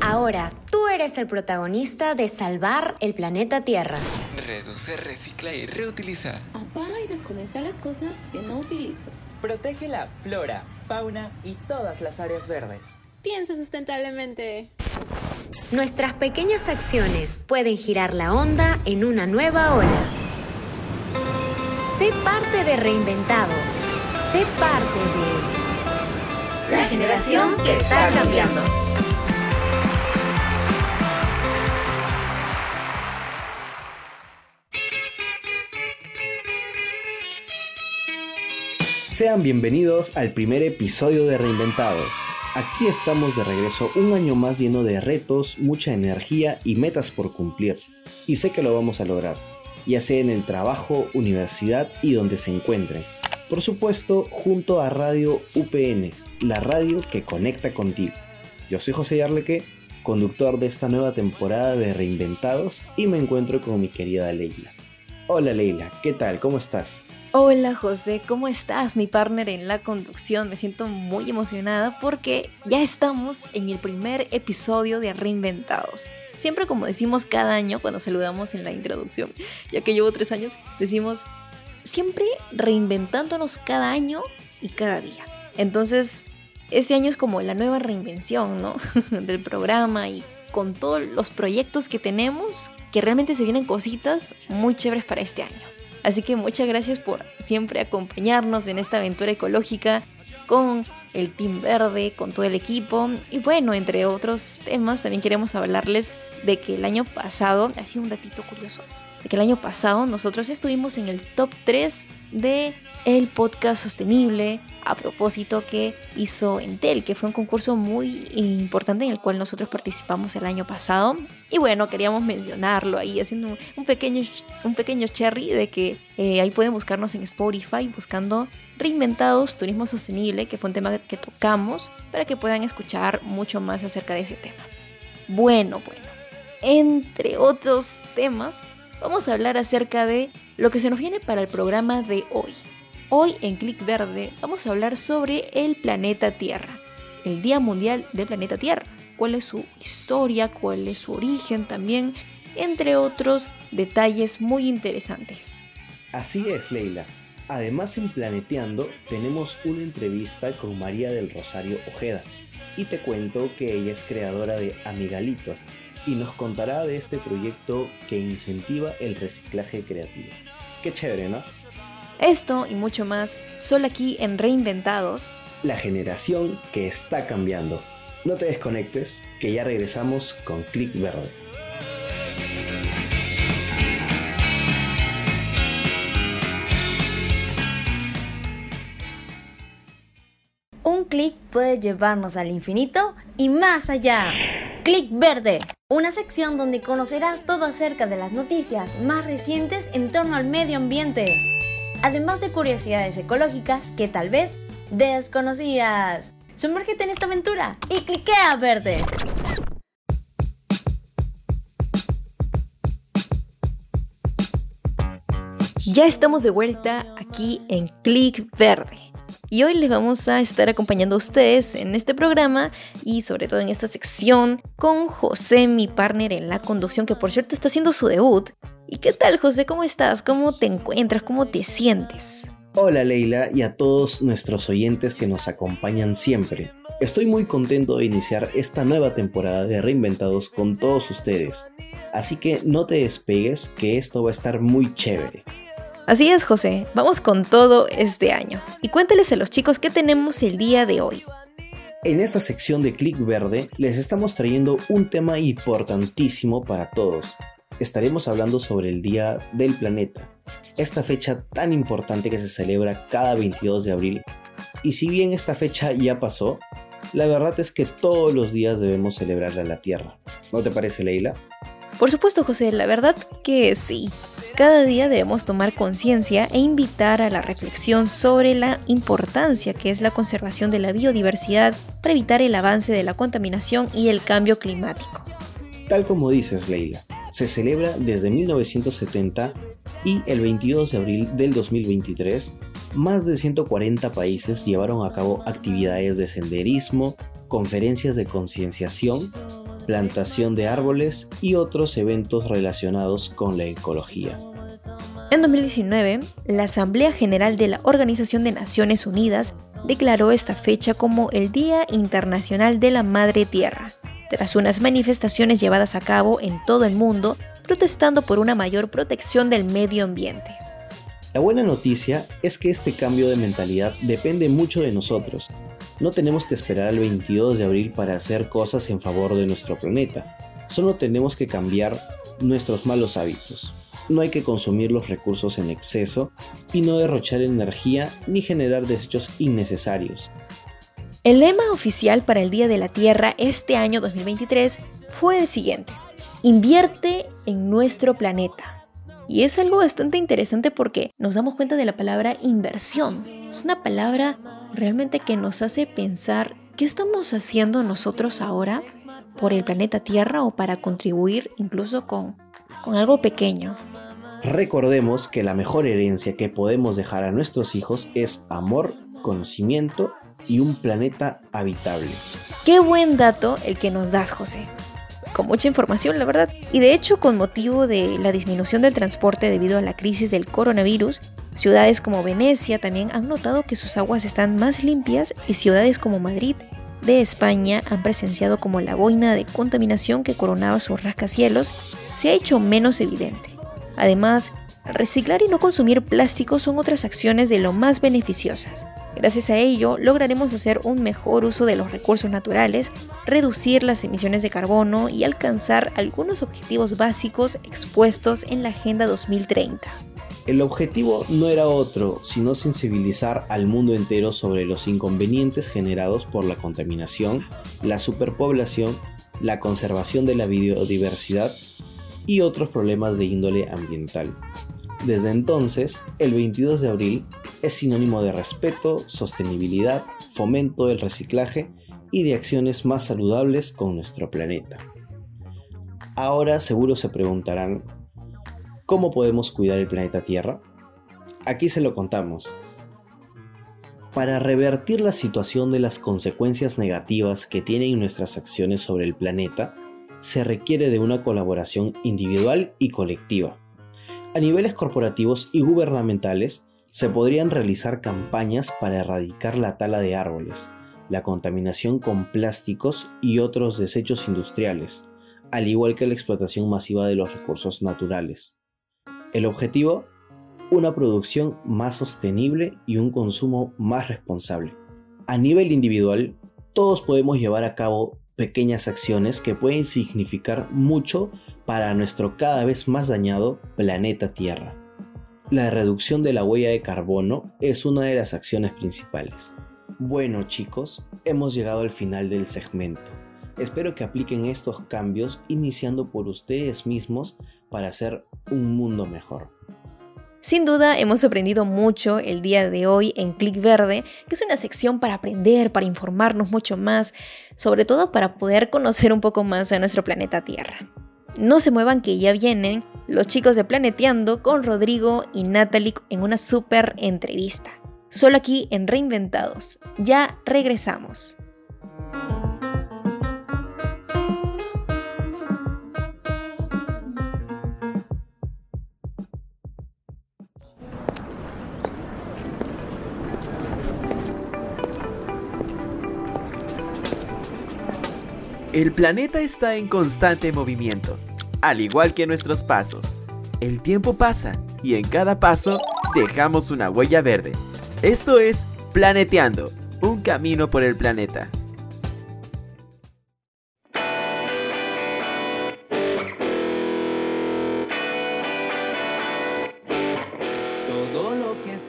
Ahora tú eres el protagonista de salvar el planeta Tierra. Reduce, recicla y reutiliza. Apaga y desconecta las cosas que no utilizas. Protege la flora, fauna y todas las áreas verdes. Piensa sustentablemente. Nuestras pequeñas acciones pueden girar la onda en una nueva ola. Sé parte de Reinventados. Sé parte de... La generación que está cambiando. Sean bienvenidos al primer episodio de Reinventados. Aquí estamos de regreso un año más lleno de retos, mucha energía y metas por cumplir. Y sé que lo vamos a lograr, ya sea en el trabajo, universidad y donde se encuentren. Por supuesto, junto a Radio UPN, la radio que conecta contigo. Yo soy José Yarleque, conductor de esta nueva temporada de Reinventados y me encuentro con mi querida Leila. Hola Leila, ¿qué tal? ¿Cómo estás? Hola José, ¿cómo estás? Mi partner en la conducción. Me siento muy emocionada porque ya estamos en el primer episodio de Reinventados. Siempre como decimos cada año cuando saludamos en la introducción, ya que llevo tres años, decimos siempre reinventándonos cada año y cada día. Entonces, este año es como la nueva reinvención, ¿no? Del programa y con todos los proyectos que tenemos, que realmente se vienen cositas muy chéveres para este año. Así que muchas gracias por siempre acompañarnos en esta aventura ecológica con el Team Verde, con todo el equipo. Y bueno, entre otros temas, también queremos hablarles de que el año pasado, así un datito curioso, de que el año pasado nosotros estuvimos en el top 3 de el podcast sostenible a propósito que hizo Entel, que fue un concurso muy importante en el cual nosotros participamos el año pasado. Y bueno, queríamos mencionarlo ahí, haciendo un pequeño, un pequeño cherry de que eh, ahí pueden buscarnos en Spotify buscando Reinventados Turismo Sostenible, que fue un tema que tocamos, para que puedan escuchar mucho más acerca de ese tema. Bueno, bueno, entre otros temas, vamos a hablar acerca de lo que se nos viene para el programa de hoy. Hoy en Click Verde vamos a hablar sobre el planeta Tierra, el Día Mundial del Planeta Tierra, cuál es su historia, cuál es su origen también, entre otros detalles muy interesantes. Así es, Leila. Además, en Planeteando tenemos una entrevista con María del Rosario Ojeda. Y te cuento que ella es creadora de Amigalitos y nos contará de este proyecto que incentiva el reciclaje creativo. Qué chévere, ¿no? Esto y mucho más solo aquí en Reinventados. La generación que está cambiando. No te desconectes, que ya regresamos con Click Verde. Un clic puede llevarnos al infinito y más allá. Click Verde, una sección donde conocerás todo acerca de las noticias más recientes en torno al medio ambiente, además de curiosidades ecológicas que tal vez desconocías. Sumérgete en esta aventura y cliquea verde. Ya estamos de vuelta aquí en Click Verde. Y hoy les vamos a estar acompañando a ustedes en este programa y sobre todo en esta sección con José, mi partner en la conducción, que por cierto está haciendo su debut. ¿Y qué tal José? ¿Cómo estás? ¿Cómo te encuentras? ¿Cómo te sientes? Hola Leila y a todos nuestros oyentes que nos acompañan siempre. Estoy muy contento de iniciar esta nueva temporada de Reinventados con todos ustedes. Así que no te despegues que esto va a estar muy chévere. Así es, José. Vamos con todo este año. Y cuéntales a los chicos qué tenemos el día de hoy. En esta sección de Click Verde les estamos trayendo un tema importantísimo para todos. Estaremos hablando sobre el Día del Planeta, esta fecha tan importante que se celebra cada 22 de abril. Y si bien esta fecha ya pasó, la verdad es que todos los días debemos celebrarla a la Tierra. ¿No te parece, Leila? Por supuesto, José, la verdad que sí. Cada día debemos tomar conciencia e invitar a la reflexión sobre la importancia que es la conservación de la biodiversidad para evitar el avance de la contaminación y el cambio climático. Tal como dices, Leila, se celebra desde 1970 y el 22 de abril del 2023, más de 140 países llevaron a cabo actividades de senderismo, conferencias de concienciación plantación de árboles y otros eventos relacionados con la ecología. En 2019, la Asamblea General de la Organización de Naciones Unidas declaró esta fecha como el Día Internacional de la Madre Tierra, tras unas manifestaciones llevadas a cabo en todo el mundo protestando por una mayor protección del medio ambiente. La buena noticia es que este cambio de mentalidad depende mucho de nosotros. No tenemos que esperar al 22 de abril para hacer cosas en favor de nuestro planeta. Solo tenemos que cambiar nuestros malos hábitos. No hay que consumir los recursos en exceso y no derrochar energía ni generar desechos innecesarios. El lema oficial para el Día de la Tierra este año 2023 fue el siguiente. Invierte en nuestro planeta. Y es algo bastante interesante porque nos damos cuenta de la palabra inversión. Es una palabra realmente que nos hace pensar qué estamos haciendo nosotros ahora por el planeta Tierra o para contribuir incluso con, con algo pequeño. Recordemos que la mejor herencia que podemos dejar a nuestros hijos es amor, conocimiento y un planeta habitable. Qué buen dato el que nos das, José con mucha información, la verdad. Y de hecho, con motivo de la disminución del transporte debido a la crisis del coronavirus, ciudades como Venecia también han notado que sus aguas están más limpias y ciudades como Madrid de España han presenciado como la boina de contaminación que coronaba sus rascacielos se ha hecho menos evidente. Además, reciclar y no consumir plástico son otras acciones de lo más beneficiosas. Gracias a ello, lograremos hacer un mejor uso de los recursos naturales, reducir las emisiones de carbono y alcanzar algunos objetivos básicos expuestos en la Agenda 2030. El objetivo no era otro, sino sensibilizar al mundo entero sobre los inconvenientes generados por la contaminación, la superpoblación, la conservación de la biodiversidad y otros problemas de índole ambiental. Desde entonces, el 22 de abril es sinónimo de respeto, sostenibilidad, fomento del reciclaje y de acciones más saludables con nuestro planeta. Ahora seguro se preguntarán, ¿cómo podemos cuidar el planeta Tierra? Aquí se lo contamos. Para revertir la situación de las consecuencias negativas que tienen nuestras acciones sobre el planeta, se requiere de una colaboración individual y colectiva a niveles corporativos y gubernamentales, se podrían realizar campañas para erradicar la tala de árboles, la contaminación con plásticos y otros desechos industriales, al igual que la explotación masiva de los recursos naturales. El objetivo, una producción más sostenible y un consumo más responsable. A nivel individual, todos podemos llevar a cabo pequeñas acciones que pueden significar mucho para nuestro cada vez más dañado planeta Tierra. La reducción de la huella de carbono es una de las acciones principales. Bueno chicos, hemos llegado al final del segmento. Espero que apliquen estos cambios iniciando por ustedes mismos para hacer un mundo mejor. Sin duda hemos aprendido mucho el día de hoy en Click Verde, que es una sección para aprender, para informarnos mucho más, sobre todo para poder conocer un poco más a nuestro planeta Tierra. No se muevan que ya vienen los chicos de Planeteando con Rodrigo y Natalie en una super entrevista. Solo aquí en Reinventados. Ya regresamos. El planeta está en constante movimiento, al igual que nuestros pasos. El tiempo pasa y en cada paso dejamos una huella verde. Esto es Planeteando, un camino por el planeta.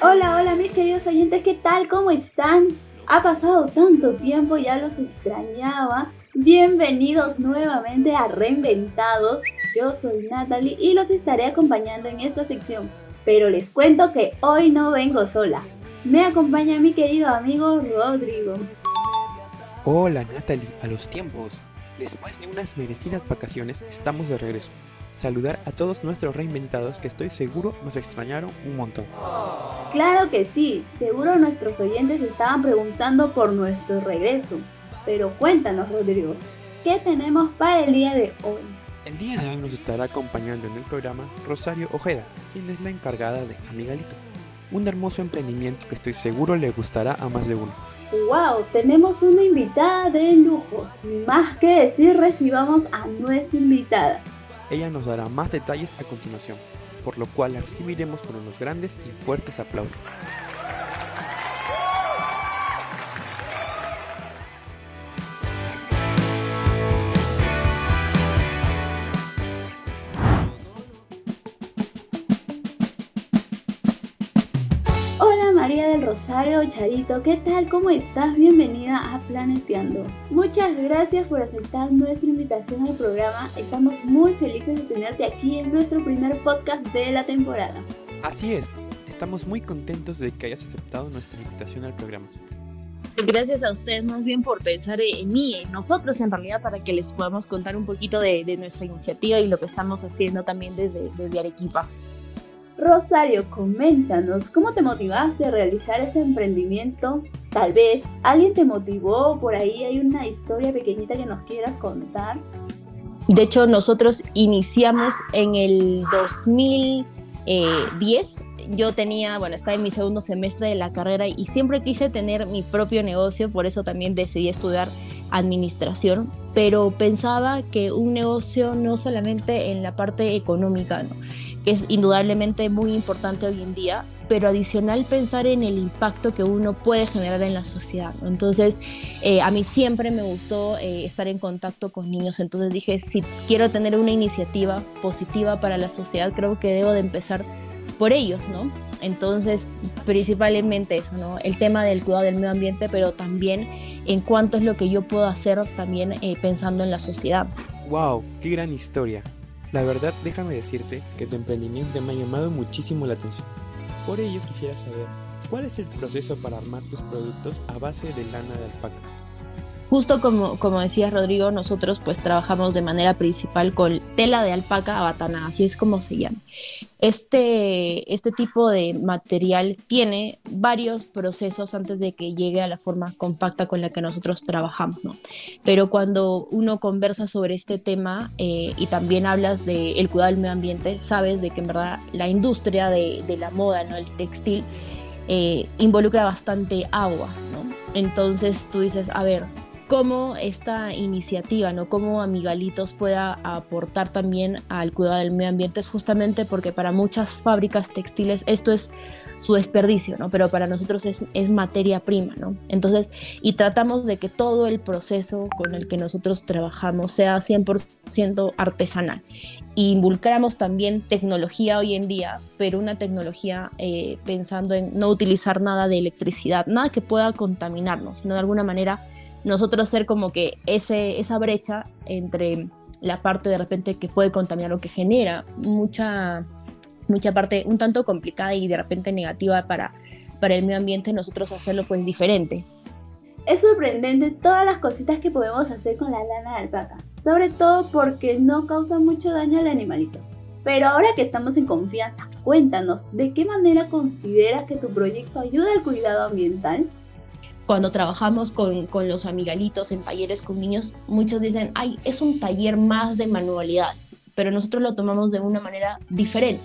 Hola, hola mis queridos oyentes, ¿qué tal? ¿Cómo están? Ha pasado tanto tiempo, ya los extrañaba. Bienvenidos nuevamente a Reinventados. Yo soy Natalie y los estaré acompañando en esta sección. Pero les cuento que hoy no vengo sola. Me acompaña mi querido amigo Rodrigo. Hola Natalie, a los tiempos. Después de unas merecidas vacaciones estamos de regreso saludar a todos nuestros reinventados que estoy seguro nos extrañaron un montón. Claro que sí, seguro nuestros oyentes estaban preguntando por nuestro regreso. Pero cuéntanos, Rodrigo, qué tenemos para el día de hoy. El día de hoy nos estará acompañando en el programa Rosario Ojeda, quien es la encargada de Amigalito, un hermoso emprendimiento que estoy seguro le gustará a más de uno. ¡Wow! Tenemos una invitada de lujo. Sin más que decir, recibamos a nuestra invitada. Ella nos dará más detalles a continuación, por lo cual la recibiremos con unos grandes y fuertes aplausos. Rosario Charito, ¿qué tal? ¿Cómo estás? Bienvenida a Planeteando. Muchas gracias por aceptar nuestra invitación al programa. Estamos muy felices de tenerte aquí en nuestro primer podcast de la temporada. Así es, estamos muy contentos de que hayas aceptado nuestra invitación al programa. Gracias a ustedes más bien por pensar en mí, en nosotros en realidad, para que les podamos contar un poquito de, de nuestra iniciativa y lo que estamos haciendo también desde, desde Arequipa. Rosario, coméntanos, ¿cómo te motivaste a realizar este emprendimiento? Tal vez alguien te motivó, por ahí hay una historia pequeñita que nos quieras contar. De hecho, nosotros iniciamos en el 2010. Yo tenía, bueno, estaba en mi segundo semestre de la carrera y siempre quise tener mi propio negocio, por eso también decidí estudiar administración, pero pensaba que un negocio no solamente en la parte económica, ¿no? Es indudablemente muy importante hoy en día, pero adicional pensar en el impacto que uno puede generar en la sociedad. Entonces, eh, a mí siempre me gustó eh, estar en contacto con niños, entonces dije, si quiero tener una iniciativa positiva para la sociedad, creo que debo de empezar por ellos, ¿no? Entonces, principalmente eso, ¿no? El tema del cuidado del medio ambiente, pero también en cuánto es lo que yo puedo hacer también eh, pensando en la sociedad. ¡Wow! ¡Qué gran historia! La verdad, déjame decirte que tu emprendimiento me ha llamado muchísimo la atención. Por ello quisiera saber, ¿cuál es el proceso para armar tus productos a base de lana de alpaca? Justo como, como decía Rodrigo, nosotros pues trabajamos de manera principal con tela de alpaca abatanada, así es como se llama. Este, este tipo de material tiene varios procesos antes de que llegue a la forma compacta con la que nosotros trabajamos, ¿no? Pero cuando uno conversa sobre este tema eh, y también hablas del el cuidado del medio ambiente, sabes de que en verdad la industria de, de la moda, ¿no? el textil, eh, involucra bastante agua, ¿no? Entonces tú dices, a ver, cómo esta iniciativa, ¿no? Cómo Amigalitos pueda aportar también al cuidado del medio ambiente es justamente porque para muchas fábricas textiles esto es su desperdicio, ¿no? Pero para nosotros es, es materia prima, ¿no? Entonces, y tratamos de que todo el proceso con el que nosotros trabajamos sea 100% artesanal. Y involucramos también tecnología hoy en día, pero una tecnología eh, pensando en no utilizar nada de electricidad, nada que pueda contaminarnos, sino de alguna manera nosotros ser como que ese, esa brecha entre la parte de repente que puede contaminar o que genera mucha, mucha parte un tanto complicada y de repente negativa para, para el medio ambiente, nosotros hacerlo pues diferente. Es sorprendente todas las cositas que podemos hacer con la lana de alpaca, sobre todo porque no causa mucho daño al animalito. Pero ahora que estamos en confianza, cuéntanos, ¿de qué manera consideras que tu proyecto ayuda al cuidado ambiental? Cuando trabajamos con, con, los amigalitos en talleres con niños, muchos dicen, ay, es un taller más de manualidades, pero nosotros lo tomamos de una manera diferente,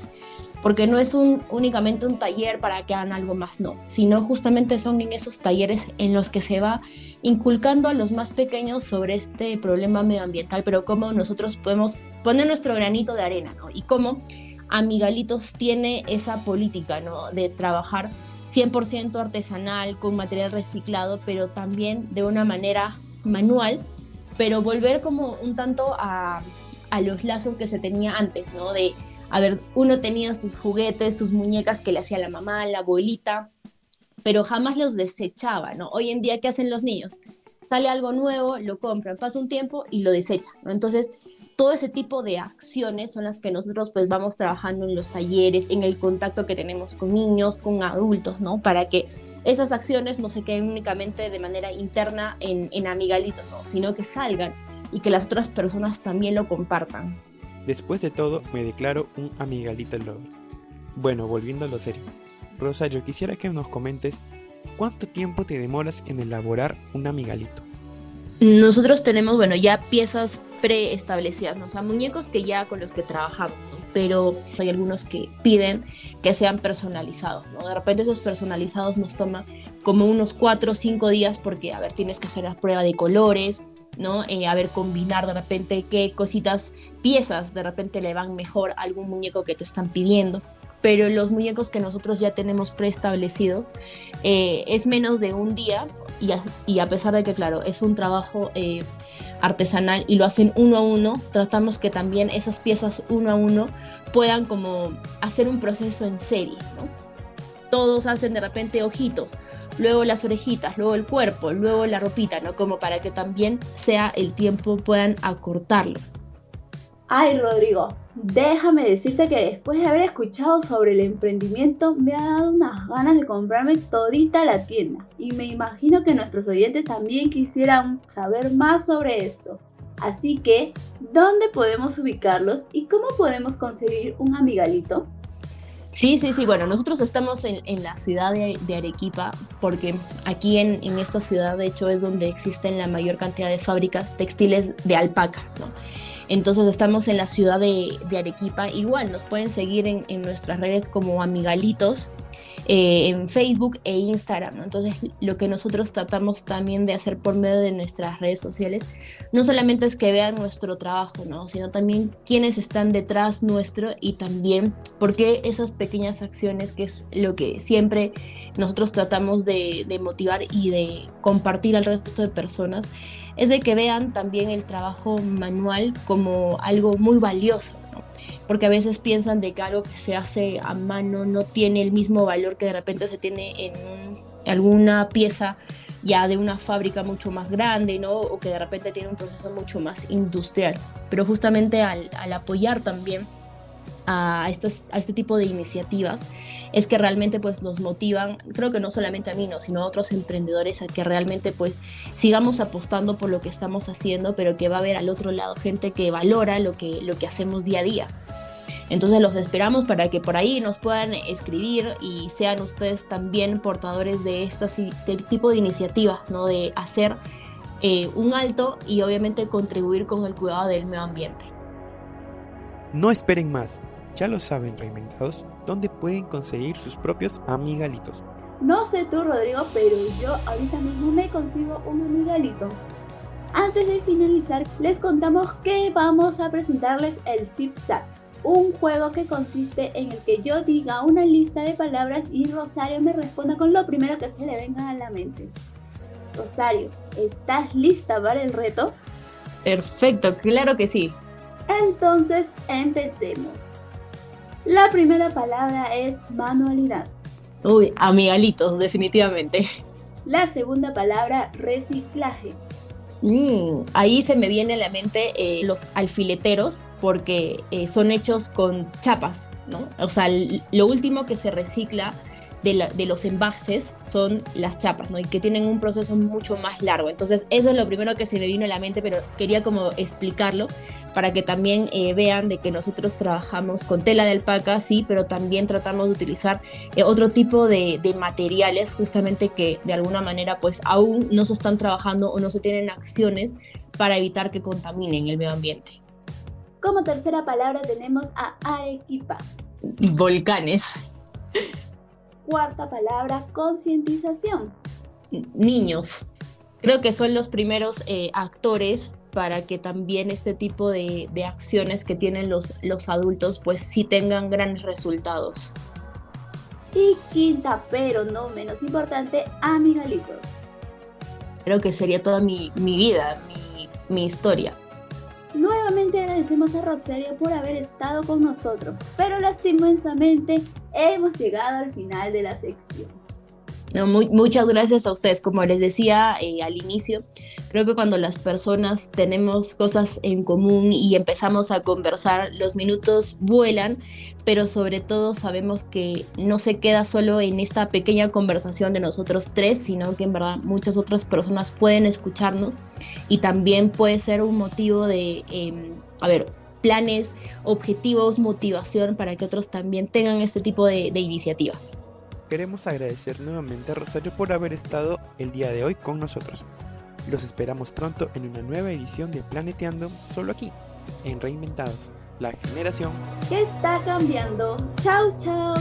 porque no es un, únicamente un taller para que hagan algo más, no, sino justamente son en esos talleres en los que se va inculcando a los más pequeños sobre este problema medioambiental, pero cómo nosotros podemos poner nuestro granito de arena, ¿no? Y cómo Amigalitos tiene esa política, ¿no? De trabajar 100% artesanal, con material reciclado, pero también de una manera manual, pero volver como un tanto a, los lazos que se tenía antes, ¿no? De, a uno tenía sus juguetes, sus muñecas que le hacía la mamá, la abuelita, pero jamás los desechaba, ¿no? Hoy en día, ¿qué hacen los niños? Sale algo nuevo, lo compran, pasa un tiempo y lo desechan, ¿no? Entonces, todo ese tipo de acciones son las que nosotros pues vamos trabajando en los talleres, en el contacto que tenemos con niños, con adultos, ¿no? Para que esas acciones no se queden únicamente de manera interna en, en amigalitos, ¿no? Sino que salgan y que las otras personas también lo compartan. Después de todo, me declaro un amigalito lover. Bueno, volviendo a lo serio. Rosario, quisiera que nos comentes cuánto tiempo te demoras en elaborar un amigalito. Nosotros tenemos, bueno, ya piezas preestablecidas, ¿no? o sea, muñecos que ya con los que trabajamos, pero hay algunos que piden que sean personalizados, ¿no? De repente esos personalizados nos toman como unos cuatro o cinco días porque, a ver, tienes que hacer la prueba de colores, ¿no? Eh, a ver, combinar de repente qué cositas, piezas de repente le van mejor a algún muñeco que te están pidiendo. Pero los muñecos que nosotros ya tenemos preestablecidos eh, es menos de un día y a, pesar de que, claro, es un trabajo eh, artesanal y lo hacen uno a uno, tratamos que también esas piezas uno a uno puedan como hacer un proceso en serie, todos hacen de repente ojitos, luego las orejitas, luego el cuerpo, luego la ropita, ¿no? Como para que también sea el tiempo, puedan acortarlo. Ay, Rodrigo, déjame decirte que después de haber escuchado sobre el emprendimiento me ha dado unas ganas de comprarme todita la tienda. Y me imagino que nuestros oyentes también quisieran saber más sobre esto. Así que, ¿dónde podemos ubicarlos y cómo podemos conseguir un amigalito? Sí, sí, sí. Bueno, nosotros estamos en, la ciudad de, Arequipa porque aquí en, esta ciudad, de hecho, es donde existen la mayor cantidad de fábricas textiles de alpaca. Entonces estamos en la ciudad de, Arequipa. Igual nos pueden seguir en, nuestras redes como Amigalitos eh, en Facebook e Instagram. Entonces, lo que nosotros tratamos también de hacer por medio de nuestras redes sociales, no solamente es que vean nuestro trabajo, ¿no? sino también quiénes están detrás nuestro y también por qué esas pequeñas acciones, que es lo que siempre nosotros tratamos de, de motivar y de compartir al resto de personas, es de que vean también el trabajo manual como algo muy valioso porque a veces piensan de que algo que se hace a mano no tiene el mismo valor que de repente se tiene en alguna pieza ya de una fábrica mucho más grande, ¿no? O que de repente tiene un proceso mucho más industrial. Pero justamente al, apoyar también a, estas, a este tipo de iniciativas es que realmente pues nos motivan, creo que no solamente a mí, no, sino a otros emprendedores a que realmente pues sigamos apostando por lo que estamos haciendo, pero que va a haber al otro lado gente que valora lo que, lo que hacemos día a día. Entonces los esperamos para que por ahí nos puedan escribir y sean ustedes también portadores de este tipo de iniciativas, ¿no? De hacer eh, un alto y obviamente contribuir con el cuidado del medio ambiente. No esperen más, ya lo saben reinventados, dónde pueden conseguir sus propios amigalitos. No sé tú Rodrigo, pero yo ahorita mismo me consigo un amigalito. Antes de finalizar, les contamos que vamos a presentarles el ZipZap un juego que consiste en el que yo diga una lista de palabras y Rosario me responda con lo primero que se le venga a la mente. Rosario, ¿estás lista para el reto? Perfecto, claro que sí. Entonces, empecemos. La primera palabra es manualidad. Uy, amigalitos, definitivamente. La segunda palabra, reciclaje. Mm, ahí se me viene a la mente eh, los alfileteros porque eh, son hechos con chapas, ¿no? O sea, lo último que se recicla de, los envases son las chapas, ¿no? Y que tienen un proceso mucho más largo. Entonces, eso es lo primero que se me vino a la mente, pero quería como explicarlo para que también eh, vean de que nosotros trabajamos con tela de alpaca, sí, pero también tratamos de utilizar eh, otro tipo de, de, materiales justamente que de alguna manera pues aún no se están trabajando o no se tienen acciones para evitar que contaminen el medio ambiente. Como tercera palabra tenemos a Arequipa. Volcanes. Cuarta palabra, concientización. Niños. Creo que son los primeros eh, actores para que también este tipo de, acciones que tienen los, los adultos pues sí tengan grandes resultados. Y quinta, pero no menos importante, amigalitos. Creo que sería toda mi, vida, mi, mi historia. Nuevamente agradecemos a Rosario por haber estado con nosotros, pero lastimosamente hemos llegado al final de la sección. muchas gracias a ustedes. Como les decía eh, al inicio, creo que cuando las personas tenemos cosas en común y empezamos a conversar, los minutos vuelan, pero sobre todo sabemos que no se queda solo en esta pequeña conversación de nosotros tres, sino que en verdad muchas otras personas pueden escucharnos y también puede ser un motivo de, em, a ver, planes, objetivos, motivación para que otros también tengan este tipo de, iniciativas. Queremos agradecer nuevamente a Rosario por haber estado el día de hoy con nosotros. Los esperamos pronto en una nueva edición de Planeteando, solo aquí, en Reinventados, la generación que está cambiando. Chao, chao.